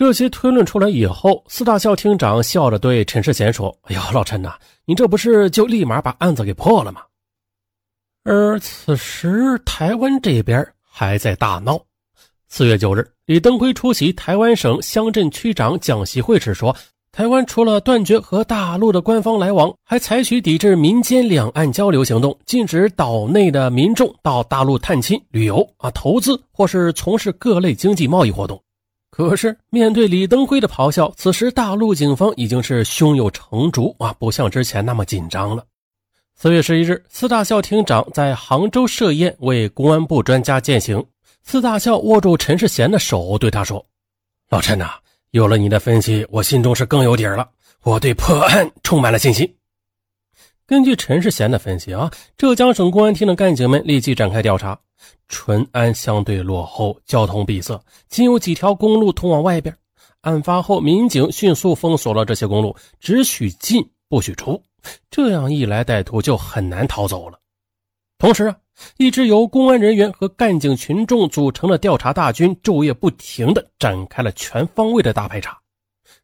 这些推论出来以后，四大校厅长笑着对陈世贤说：“哎呦，老陈呐，你这不是就立马把案子给破了吗？”而此时台湾这边还在大闹。四月九日，李登辉出席台湾省乡镇区长讲习会时说：“台湾除了断绝和大陆的官方来往，还采取抵制民间两岸交流行动，禁止岛内的民众到大陆探亲、旅游啊、投资或是从事各类经济贸易活动。”可是，面对李登辉的咆哮，此时大陆警方已经是胸有成竹啊，不像之前那么紧张了。四月十一日，四大校厅长在杭州设宴为公安部专家践行。四大校握住陈世贤的手，对他说：“老陈呐，有了你的分析，我心中是更有底儿了。我对破案充满了信心。”根据陈世贤的分析啊，浙江省公安厅的干警们立即展开调查。淳安相对落后，交通闭塞，仅有几条公路通往外边。案发后，民警迅速封锁了这些公路，只许进不许出。这样一来，歹徒就很难逃走了。同时啊，一支由公安人员和干警群众组成的调查大军，昼夜不停地展开了全方位的大排查。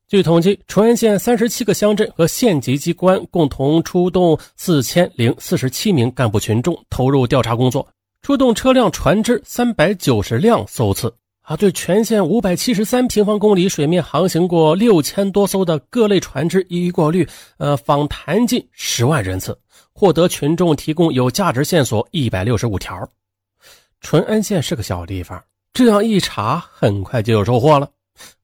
据统计，淳安县三十七个乡镇和县级机关共同出动四千零四十七名干部群众投入调查工作。出动车辆、船只三百九十辆搜刺啊！对全县五百七十三平方公里水面航行过六千多艘的各类船只一一过滤，呃，访谈近十万人次，获得群众提供有价值线索一百六十五条。淳安县是个小地方，这样一查，很快就有收获了。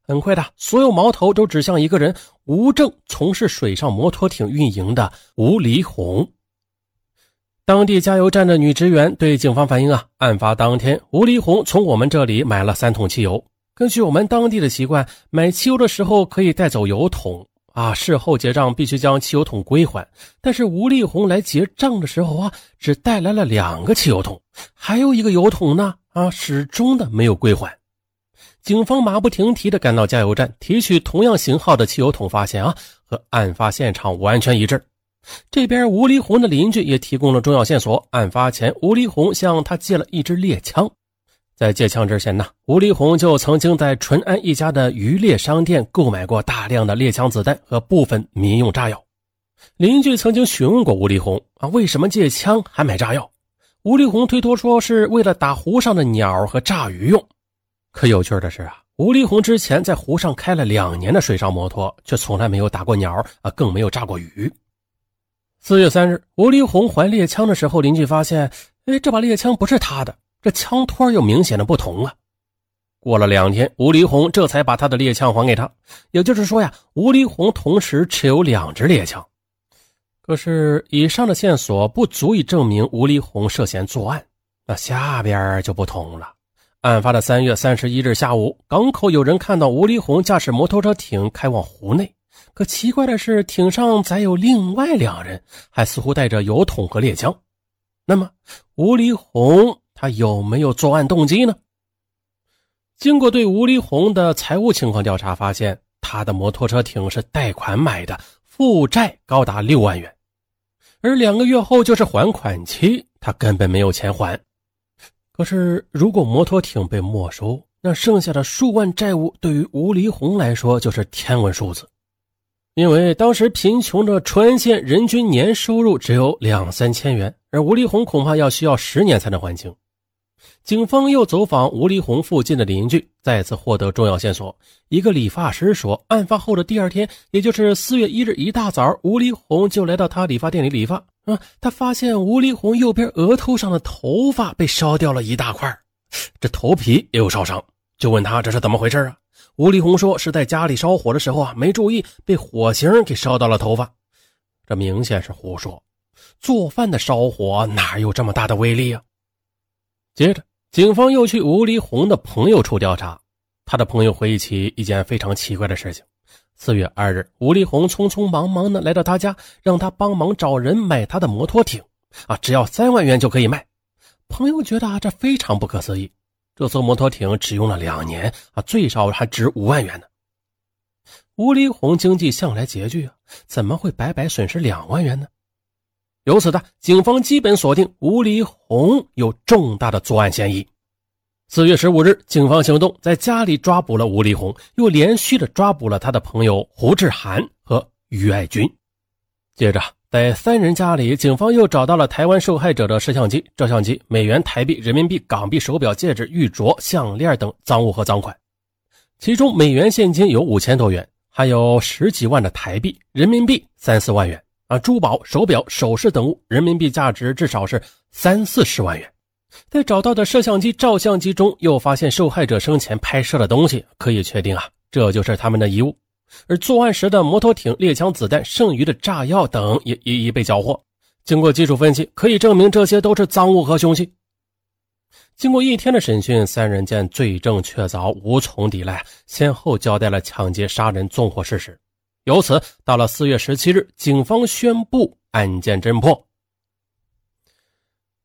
很快的，所有矛头都指向一个人：无证从事水上摩托艇运营的吴黎红。当地加油站的女职员对警方反映啊，案发当天，吴丽红从我们这里买了三桶汽油。根据我们当地的习惯，买汽油的时候可以带走油桶啊，事后结账必须将汽油桶归还。但是吴丽红来结账的时候啊，只带来了两个汽油桶，还有一个油桶呢啊，始终的没有归还。警方马不停蹄的赶到加油站，提取同样型号的汽油桶，发现啊，和案发现场完全一致。这边吴黎红的邻居也提供了重要线索。案发前，吴黎红向他借了一支猎枪。在借枪之前呢，吴黎红就曾经在淳安一家的渔猎商店购买过大量的猎枪子弹和部分民用炸药。邻居曾经询问过吴黎红啊，为什么借枪还买炸药？吴黎红推脱说是为了打湖上的鸟和炸鱼用。可有趣的是啊，吴黎红之前在湖上开了两年的水上摩托，却从来没有打过鸟啊，更没有炸过鱼。四月三日，吴立红还猎枪的时候，邻居发现，哎，这把猎枪不是他的，这枪托有明显的不同啊。过了两天，吴立红这才把他的猎枪还给他。也就是说呀，吴立红同时持有两支猎枪。可是，以上的线索不足以证明吴立红涉嫌作案。那下边就不同了。案发的三月三十一日下午，港口有人看到吴立红驾驶摩托车艇开往湖内。可奇怪的是，艇上载有另外两人，还似乎带着油桶和猎枪。那么，吴立红他有没有作案动机呢？经过对吴立红的财务情况调查，发现他的摩托车艇是贷款买的，负债高达六万元，而两个月后就是还款期，他根本没有钱还。可是，如果摩托艇被没收，那剩下的数万债务对于吴立红来说就是天文数字。因为当时贫穷的淳安县人均年收入只有两三千元，而吴立红恐怕要需要十年才能还清。警方又走访吴立红附近的邻居，再次获得重要线索。一个理发师说，案发后的第二天，也就是四月一日一大早，吴立红就来到他理发店里理发。啊，他发现吴丽红右边额头上的头发被烧掉了一大块，这头皮也有烧伤，就问他这是怎么回事啊？吴丽红说：“是在家里烧火的时候啊，没注意被火星给烧到了头发。这明显是胡说。做饭的烧火哪有这么大的威力啊？”接着，警方又去吴丽红的朋友处调查。他的朋友回忆起一件非常奇怪的事情：四月二日，吴立红匆匆忙忙的来到他家，让他帮忙找人买他的摩托艇。啊，只要三万元就可以卖。朋友觉得啊，这非常不可思议。这艘摩托艇只用了两年啊，最少还值五万元呢。吴立红经济向来拮据啊，怎么会白白损失两万元呢？由此的，警方基本锁定吴立红有重大的作案嫌疑。四月十五日，警方行动，在家里抓捕了吴立红，又连续的抓捕了他的朋友胡志涵和于爱军。接着，在三人家里，警方又找到了台湾受害者的摄像机、照相机、美元、台币、人民币、港币、手表、戒指、玉镯、项链等赃物和赃款，其中美元现金有五千多元，还有十几万的台币、人民币三四万元啊，珠宝、手表、首饰等物，人民币价值至少是三四十万元。在找到的摄像机、照相机中，又发现受害者生前拍摄的东西，可以确定啊，这就是他们的遗物。而作案时的摩托艇、猎枪子弹、剩余的炸药等也一一被缴获。经过技术分析，可以证明这些都是赃物和凶器。经过一天的审讯，三人见罪证确凿，无从抵赖，先后交代了抢劫、杀人、纵火事实。由此，到了四月十七日，警方宣布案件侦破。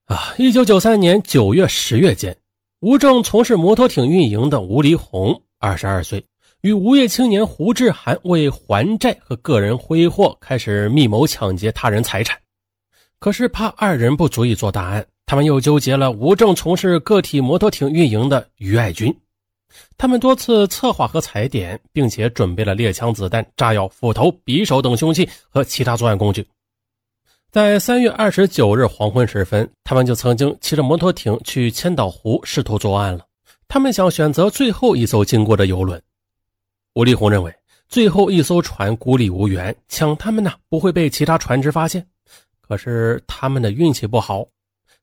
啊！一九九三年九月、十月间，无证从事摩托艇运营的吴黎红，二十二岁，与无业青年胡志涵为还债和个人挥霍，开始密谋抢劫他人财产。可是怕二人不足以做大案，他们又纠结了无证从事个体摩托艇运营的于爱军。他们多次策划和踩点，并且准备了猎枪、子弹、炸药、斧头、匕首等凶器和其他作案工具。在三月二十九日黄昏时分，他们就曾经骑着摩托艇去千岛湖试图作案了。他们想选择最后一艘经过的游轮。吴立红认为，最后一艘船孤立无援，抢他们呢不会被其他船只发现。可是他们的运气不好，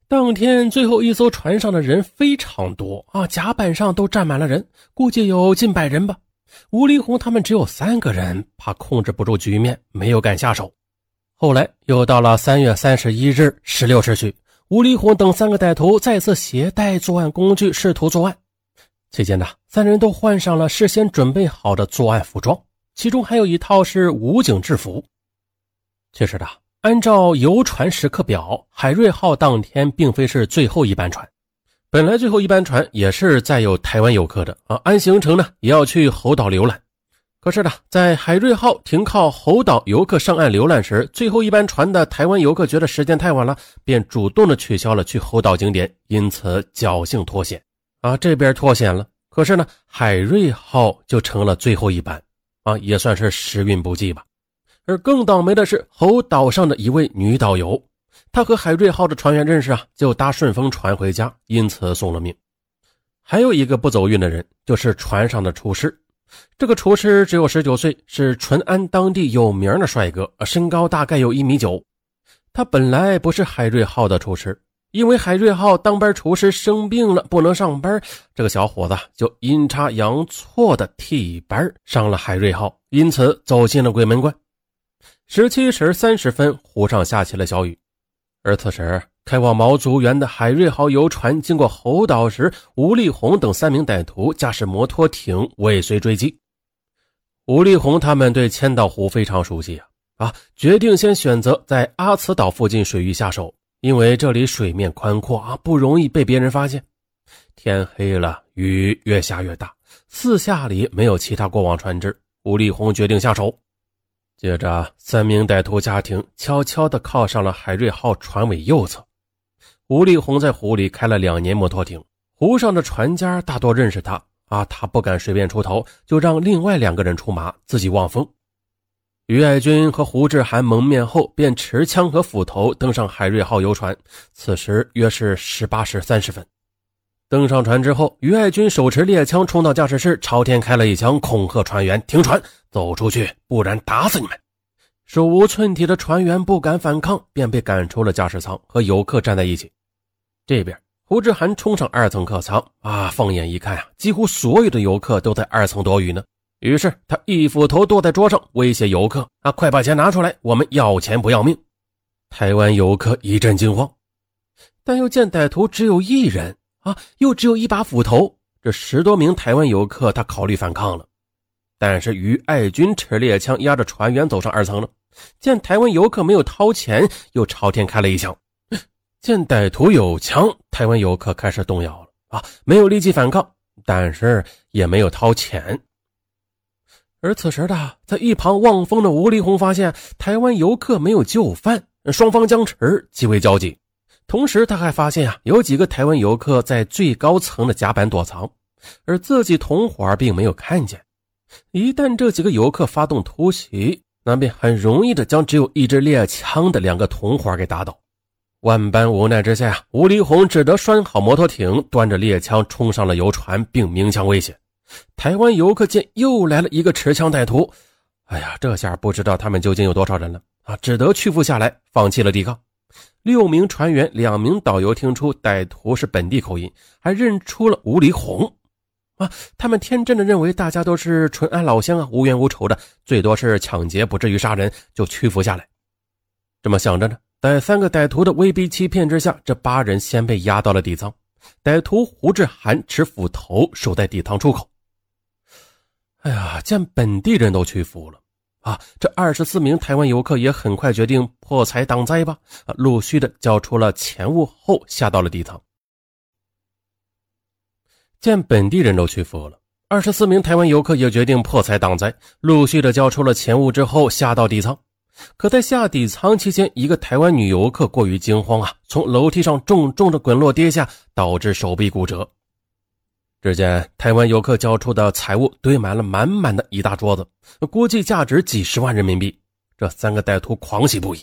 当天最后一艘船上的人非常多啊，甲板上都站满了人，估计有近百人吧。吴立红他们只有三个人，怕控制不住局面，没有敢下手。后来又到了三月三十一日十六时许，吴立红等三个歹徒再次携带作案工具试图作案。期间呢，三人都换上了事先准备好的作案服装，其中还有一套是武警制服。其实的，按照游船时刻表，海瑞号当天并非是最后一班船，本来最后一班船也是载有台湾游客的啊，按行程呢也要去猴岛游览。可是呢，在海瑞号停靠猴岛游客上岸游览时，最后一班船的台湾游客觉得时间太晚了，便主动的取消了去猴岛景点，因此侥幸脱险。啊，这边脱险了，可是呢，海瑞号就成了最后一班，啊，也算是时运不济吧。而更倒霉的是猴岛上的一位女导游，她和海瑞号的船员认识啊，就搭顺风船回家，因此送了命。还有一个不走运的人，就是船上的厨师。这个厨师只有十九岁，是淳安当地有名的帅哥，身高大概有一米九。他本来不是海瑞号的厨师，因为海瑞号当班厨师生病了，不能上班，这个小伙子就阴差阳错的替班上了海瑞号，因此走进了鬼门关。十七时三十分，湖上下起了小雨，而此时。开往毛竹园的海瑞号游船经过猴岛时，吴立红等三名歹徒驾驶摩托艇尾随追击。吴立红他们对千岛湖非常熟悉啊啊，决定先选择在阿慈岛附近水域下手，因为这里水面宽阔啊，不容易被别人发现。天黑了，雨越下越大，四下里没有其他过往船只，吴立红决定下手。接着，三名歹徒家庭悄悄地靠上了海瑞号船尾右侧。吴立红在湖里开了两年摩托艇，湖上的船家大多认识他啊，他不敢随便出头，就让另外两个人出马，自己望风。于爱军和胡志涵蒙面后，便持枪和斧头登上海瑞号游船。此时约是十八时三十分，登上船之后，于爱军手持猎枪冲到驾驶室，朝天开了一枪，恐吓船员停船，走出去，不然打死你们。手无寸铁的船员不敢反抗，便被赶出了驾驶舱，和游客站在一起。这边，胡志涵冲上二层客舱啊，放眼一看啊，几乎所有的游客都在二层躲雨呢。于是他一斧头剁在桌上，威胁游客啊：“快把钱拿出来，我们要钱不要命。”台湾游客一阵惊慌，但又见歹徒只有一人啊，又只有一把斧头，这十多名台湾游客，他考虑反抗了。但是于爱军持猎枪压着船员走上二层了，见台湾游客没有掏钱，又朝天开了一枪。见歹徒有枪，台湾游客开始动摇了啊，没有立即反抗，但是也没有掏钱。而此时的在一旁望风的吴立红发现台湾游客没有就范，双方僵持，极为焦急。同时，他还发现啊，有几个台湾游客在最高层的甲板躲藏，而自己同伙并没有看见。一旦这几个游客发动突袭，那便很容易的将只有一支猎枪的两个同伙给打倒。万般无奈之下呀，吴立红只得拴好摩托艇，端着猎枪冲上了游船，并鸣枪威胁。台湾游客见又来了一个持枪歹徒，哎呀，这下不知道他们究竟有多少人了啊！只得屈服下来，放弃了抵抗。六名船员、两名导游听出歹徒是本地口音，还认出了吴立红。啊，他们天真的认为大家都是淳安老乡啊，无冤无仇的，最多是抢劫，不至于杀人，就屈服下来。这么想着呢，在三个歹徒的威逼欺骗之下，这八人先被押到了底仓。歹徒胡志涵持斧头守在底仓出口。哎呀，见本地人都屈服了啊，这二十四名台湾游客也很快决定破财挡灾吧，啊，陆续的交出了钱物后下到了底仓。见本地人都屈服了，二十四名台湾游客也决定破财挡灾，陆续的交出了钱物之后下到底仓。可在下底舱期间，一个台湾女游客过于惊慌啊，从楼梯上重重的滚落跌下，导致手臂骨折。只见台湾游客交出的财物堆满了满满的一大桌子，估计价值几十万人民币。这三个歹徒狂喜不已。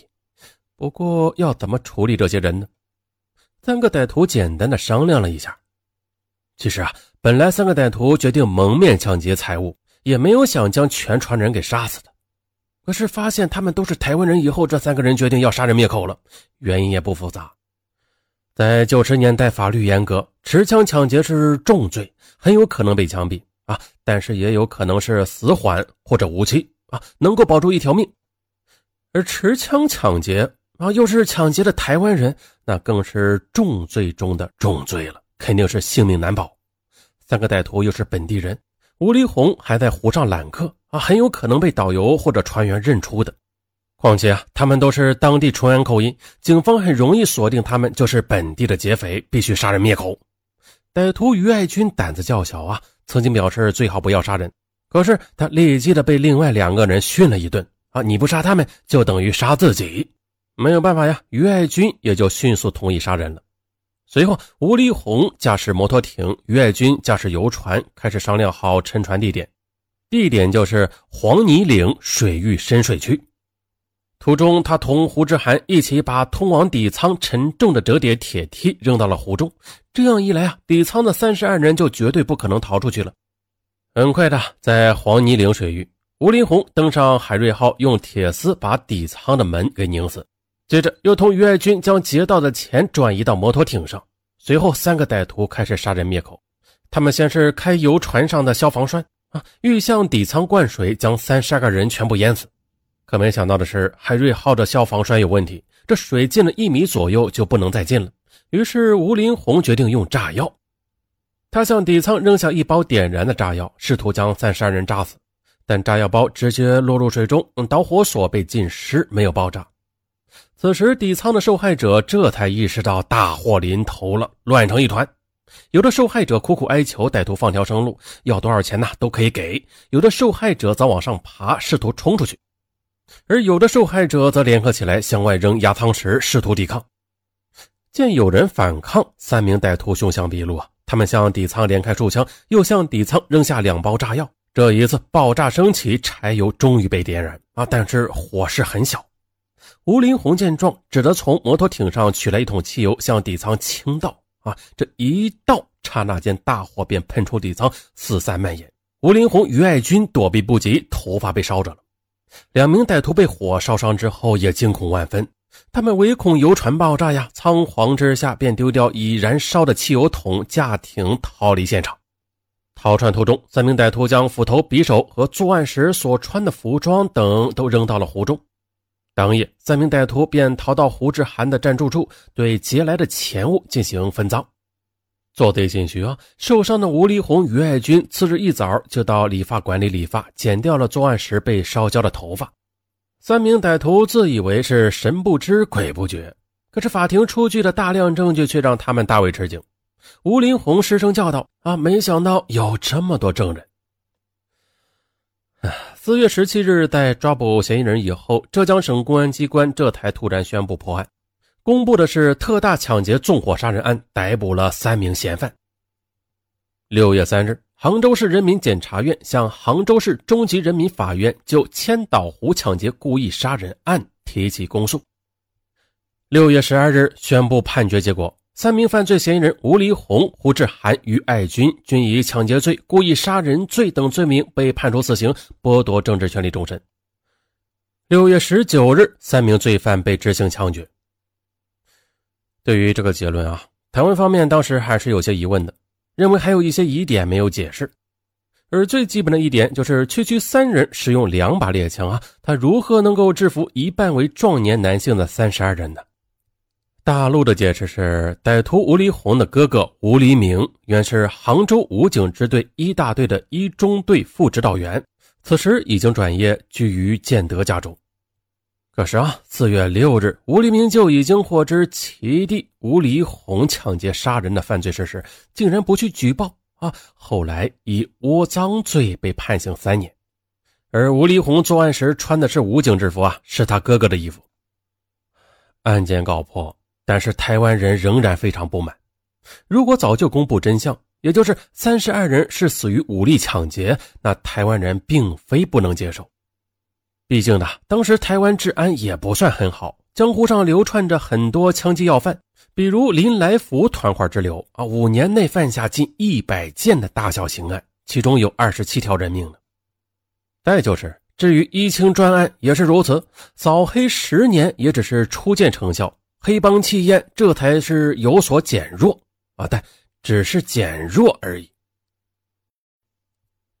不过要怎么处理这些人呢？三个歹徒简单的商量了一下。其实啊，本来三个歹徒决定蒙面抢劫财物，也没有想将全船人给杀死的。可是发现他们都是台湾人以后，这三个人决定要杀人灭口了。原因也不复杂，在九十年代法律严格，持枪抢劫是重罪，很有可能被枪毙啊。但是也有可能是死缓或者无期啊，能够保住一条命。而持枪抢劫啊，又是抢劫的台湾人，那更是重罪中的重罪了。肯定是性命难保，三个歹徒又是本地人，吴立红还在湖上揽客啊，很有可能被导游或者船员认出的。况且啊，他们都是当地淳安口音，警方很容易锁定他们就是本地的劫匪，必须杀人灭口。歹徒于爱军胆子较小啊，曾经表示最好不要杀人，可是他立即的被另外两个人训了一顿啊，你不杀他们就等于杀自己，没有办法呀，于爱军也就迅速同意杀人了。随后，吴立红驾驶摩托艇，于爱军驾驶游船，开始商量好沉船地点。地点就是黄泥岭水域深水区。途中，他同胡志涵一起把通往底舱沉重的折叠铁梯扔到了湖中。这样一来啊，底舱的三十二人就绝对不可能逃出去了。很快的，在黄泥岭水域，吴林红登上海瑞号，用铁丝把底舱的门给拧死。接着又同于爱军将劫到的钱转移到摩托艇上，随后三个歹徒开始杀人灭口。他们先是开游船上的消防栓啊，欲向底舱灌水，将三十二个人全部淹死。可没想到的是，海瑞号的消防栓有问题，这水进了一米左右就不能再进了。于是吴林红决定用炸药，他向底舱扔下一包点燃的炸药，试图将三十二人炸死，但炸药包直接落入水中，导火索被浸湿，没有爆炸。此时，底舱的受害者这才意识到大祸临头了，乱成一团。有的受害者苦苦哀求歹徒放条生路，要多少钱呢都可以给；有的受害者则往上爬，试图冲出去；而有的受害者则联合起来向外扔压舱石，试图抵抗。见有人反抗，三名歹徒凶相毕露啊！他们向底舱连开数枪，又向底舱扔下两包炸药。这一次爆炸升起，柴油终于被点燃啊！但是火势很小。吴林红见状，只得从摩托艇上取来一桶汽油，向底舱倾倒。啊，这一道，刹那间大火便喷出底舱，四散蔓延。吴林红、于爱军躲避不及，头发被烧着了。两名歹徒被火烧伤之后，也惊恐万分。他们唯恐游船爆炸呀，仓皇之下便丢掉已燃烧的汽油桶，驾艇逃离现场。逃窜途中，三名歹徒将斧头、匕首和作案时所穿的服装等都扔到了湖中。当夜，三名歹徒便逃到胡志涵的暂住处，对劫来的钱物进行分赃。做贼心虚啊！受伤的吴立红、于爱军次日一早就到理发馆里理发，剪掉了作案时被烧焦的头发。三名歹徒自以为是神不知鬼不觉，可是法庭出具的大量证据却让他们大为吃惊。吴林红失声叫道：“啊！没想到有这么多证人！” 四月十七日，在抓捕嫌疑人以后，浙江省公安机关这才突然宣布破案。公布的是特大抢劫纵火杀人案逮捕了三名嫌犯。六月三日，杭州市人民检察院向杭州市中级人民法院就千岛湖抢劫故意杀人案提起公诉。六月十二日宣布判决结果。三名犯罪嫌疑人吴黎红、胡志涵、于爱军均以抢劫罪、故意杀人罪等罪名被判处死刑，剥夺政治权利终身。六月十九日，三名罪犯被执行枪决。对于这个结论啊，台湾方面当时还是有些疑问的，认为还有一些疑点没有解释。而最基本的一点就是，区区三人使用两把猎枪啊，他如何能够制服一半为壮年男性的三十二人呢？大陆的解释是，歹徒吴黎红的哥哥吴黎明原是杭州武警支队一大队的一中队副指导员，此时已经转业居于建德家中。可是啊，四月六日，吴黎明就已经获知其弟吴黎红抢劫杀人的犯罪事实，竟然不去举报啊！后来以窝赃罪被判刑三年。而吴黎红作案时穿的是武警制服啊，是他哥哥的衣服。案件告破。但是台湾人仍然非常不满。如果早就公布真相，也就是三十二人是死于武力抢劫，那台湾人并非不能接受。毕竟呢，当时台湾治安也不算很好，江湖上流传着很多枪击要犯，比如林来福团伙之流啊，五年内犯下近一百件的大小刑案，其中有二十七条人命呢。再就是至于一清专案也是如此，扫黑十年也只是初见成效。黑帮气焰这才是有所减弱啊，但只是减弱而已。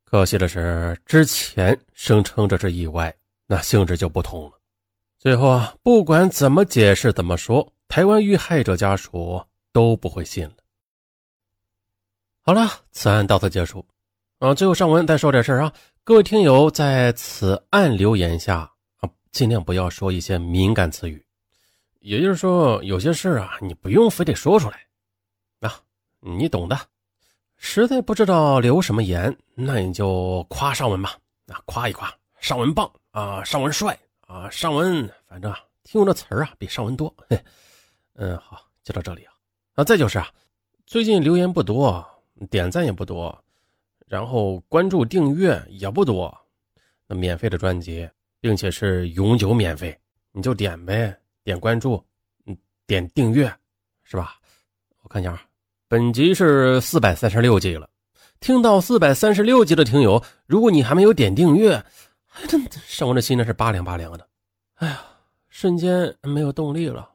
可惜的是，之前声称这是意外，那性质就不同了。最后啊，不管怎么解释、怎么说，台湾遇害者家属都不会信了。好了，此案到此结束。啊，最后上文再说点事啊，各位听友在此案留言下啊，尽量不要说一些敏感词语。也就是说，有些事啊，你不用非得说出来，啊，你懂的。实在不知道留什么言，那你就夸上文吧，啊，夸一夸上文棒啊，上文帅啊，上文反正啊听用的词啊比上文多。嘿，嗯，好，就到这里啊。啊，再就是啊，最近留言不多，点赞也不多，然后关注订阅也不多，那免费的专辑，并且是永久免费，你就点呗。点关注，嗯，点订阅，是吧？我看一下啊，本集是四百三十六集了。听到四百三十六集的听友，如果你还没有点订阅，还真上我的心呢是拔凉拔凉的。哎呀，瞬间没有动力了。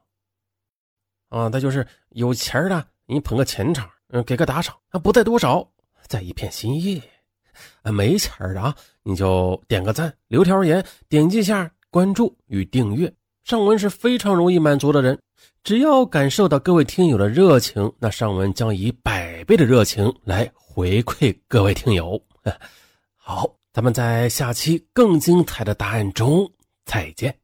啊，再就是有钱的，你捧个钱场，嗯，给个打赏，啊，不在多少，在一片心意。啊，没钱的啊，你就点个赞，留条言，点击一下关注与订阅。尚文是非常容易满足的人，只要感受到各位听友的热情，那尚文将以百倍的热情来回馈各位听友。好，咱们在下期更精彩的答案中再见。